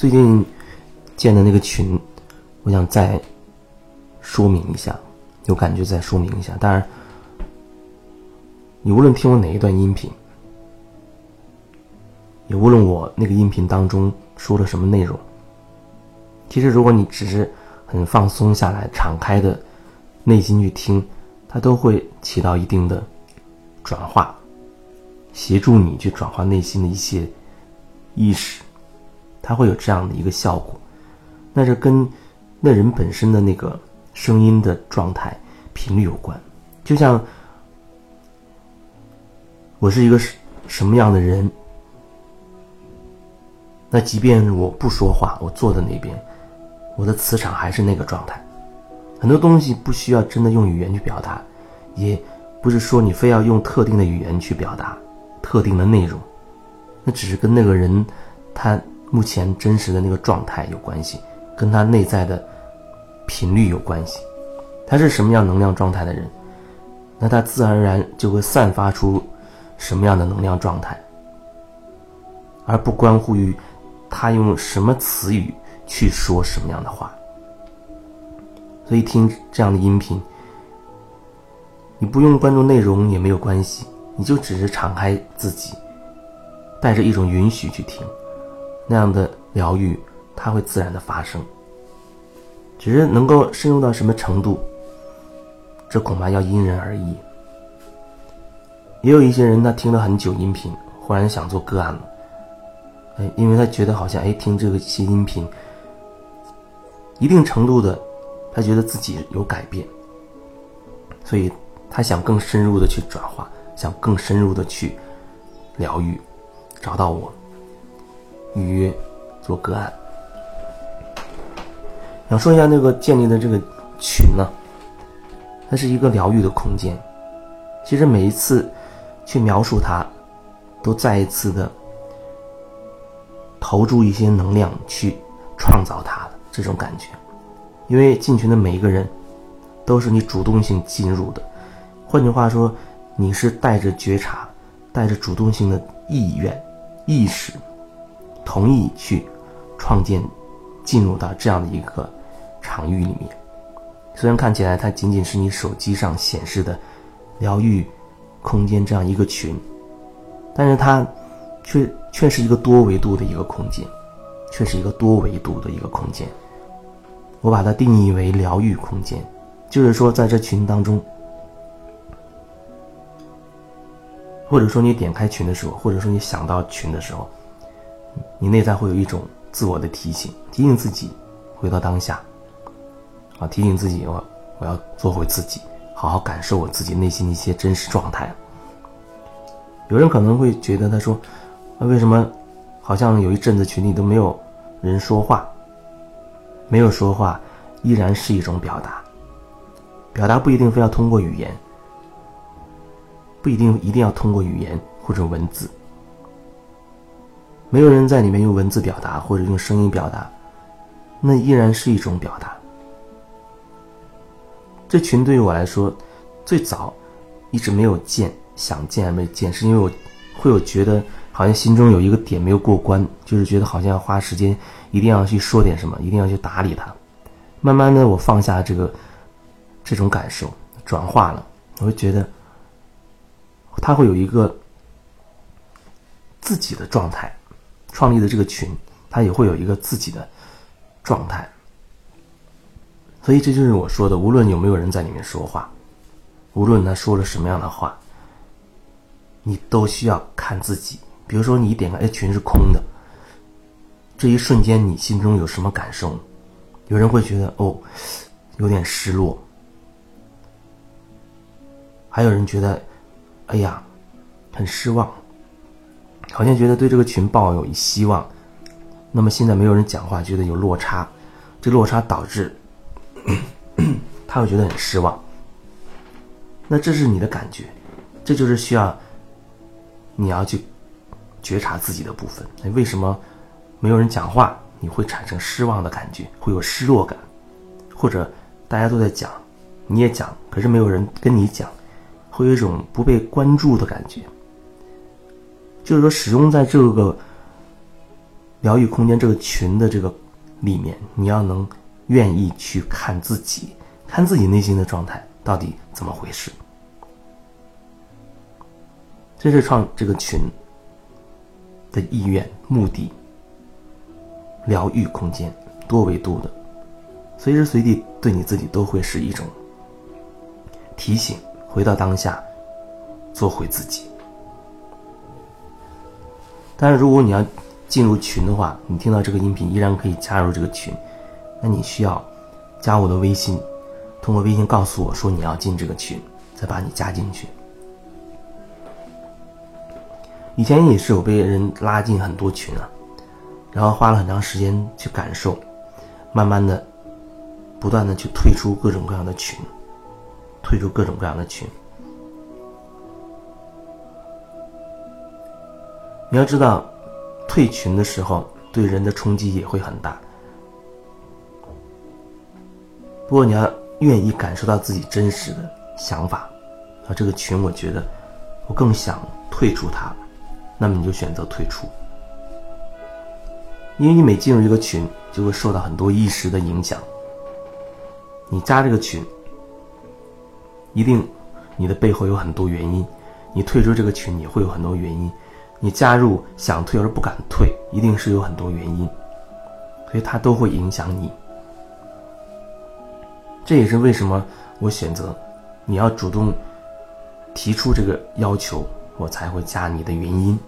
最近建的那个群，我想再说明一下，有感觉再说明一下。当然，你无论听我哪一段音频，也无论我那个音频当中说了什么内容，其实如果你只是很放松下来、敞开的内心去听，它都会起到一定的转化，协助你去转化内心的一些意识，它会有这样的一个效果。那这跟那人本身的那个声音的状态、频率有关。就像我是一个什什么样的人。那即便我不说话，我坐在那边，我的磁场还是那个状态。很多东西不需要真的用语言去表达，也不是说你非要用特定的语言去表达特定的内容，那只是跟那个人他目前真实的那个状态有关系，跟他内在的频率有关系。他是什么样能量状态的人，那他自然而然就会散发出什么样的能量状态，而不关乎于。他用什么词语去说什么样的话？所以听这样的音频，你不用关注内容也没有关系，你就只是敞开自己，带着一种允许去听，那样的疗愈它会自然的发生。只是能够深入到什么程度，这恐怕要因人而异。也有一些人他听了很久音频，忽然想做个案了。因为他觉得好像哎，听这个些音频，一定程度的，他觉得自己有改变，所以他想更深入的去转化，想更深入的去疗愈，找到我，预约做个案。想说一下那个建立的这个群呢，它是一个疗愈的空间，其实每一次去描述它，都再一次的。投注一些能量去创造它的这种感觉，因为进群的每一个人都是你主动性进入的，换句话说，你是带着觉察、带着主动性的意愿、意识，同意去创建、进入到这样的一个场域里面。虽然看起来它仅仅是你手机上显示的疗愈空间这样一个群，但是它。却却是一个多维度的一个空间，却是一个多维度的一个空间。我把它定义为疗愈空间，就是说，在这群当中，或者说你点开群的时候，或者说你想到群的时候，你内在会有一种自我的提醒，提醒自己回到当下，啊，提醒自己我我要做回自己，好好感受我自己内心的一些真实状态。有人可能会觉得，他说。那为什么好像有一阵子群里都没有人说话？没有说话，依然是一种表达。表达不一定非要通过语言，不一定一定要通过语言或者文字。没有人在里面用文字表达或者用声音表达，那依然是一种表达。这群对于我来说，最早一直没有建，想建还没建，是因为我会有觉得。好像心中有一个点没有过关，就是觉得好像要花时间，一定要去说点什么，一定要去打理它。慢慢的，我放下这个这种感受，转化了，我会觉得他会有一个自己的状态。创立的这个群，它也会有一个自己的状态。所以这就是我说的，无论有没有人在里面说话，无论他说了什么样的话，你都需要看自己。比如说，你点开，哎，群是空的。这一瞬间，你心中有什么感受？有人会觉得，哦，有点失落；还有人觉得，哎呀，很失望，好像觉得对这个群抱有希望。那么现在没有人讲话，觉得有落差，这落差导致 他会觉得很失望。那这是你的感觉，这就是需要你要去。觉察自己的部分，哎，为什么没有人讲话？你会产生失望的感觉，会有失落感，或者大家都在讲，你也讲，可是没有人跟你讲，会有一种不被关注的感觉。就是说，始终在这个疗愈空间这个群的这个里面，你要能愿意去看自己，看自己内心的状态到底怎么回事。这是创这个群的意愿、目的。疗愈空间，多维度的，随时随地对你自己都会是一种提醒，回到当下，做回自己。但是如果你要进入群的话，你听到这个音频依然可以加入这个群，那你需要加我的微信，通过微信告诉我说你要进这个群，再把你加进去。以前也是有被人拉进很多群啊。然后花了很长时间去感受，慢慢的，不断的去退出各种各样的群，退出各种各样的群。你要知道，退群的时候对人的冲击也会很大。不过你要愿意感受到自己真实的想法，啊，这个群我觉得我更想退出它，那么你就选择退出。因为你每进入一个群，就会受到很多意识的影响。你加这个群，一定你的背后有很多原因；你退出这个群也会有很多原因；你加入想退而不敢退，一定是有很多原因。所以它都会影响你。这也是为什么我选择你要主动提出这个要求，我才会加你的原因。